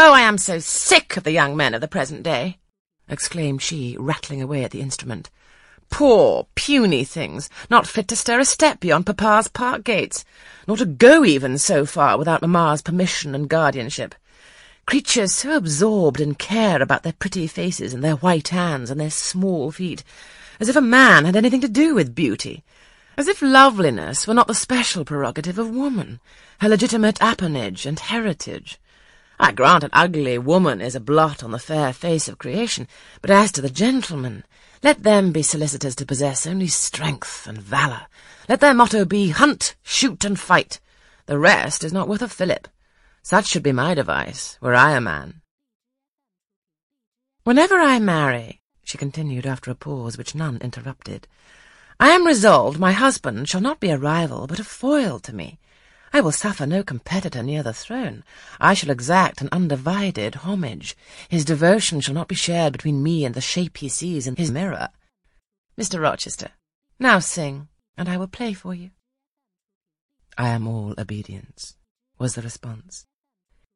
Oh, I am so sick of the young men of the present day, exclaimed she, rattling away at the instrument. Poor, puny things, not fit to stir a step beyond papa's park gates, nor to go even so far without mamma's permission and guardianship. Creatures so absorbed in care about their pretty faces and their white hands and their small feet, as if a man had anything to do with beauty, as if loveliness were not the special prerogative of woman, her legitimate appanage and heritage. I grant an ugly woman is a blot on the fair face of creation, but as to the gentlemen, let them be solicitors to possess only strength and valour. Let their motto be hunt, shoot, and fight. The rest is not worth a fillip. Such should be my device, were I a man. Whenever I marry, she continued after a pause which none interrupted, I am resolved my husband shall not be a rival, but a foil to me. I will suffer no competitor near the throne. I shall exact an undivided homage. His devotion shall not be shared between me and the shape he sees in his mirror. Mr. Rochester, now sing, and I will play for you. I am all obedience, was the response.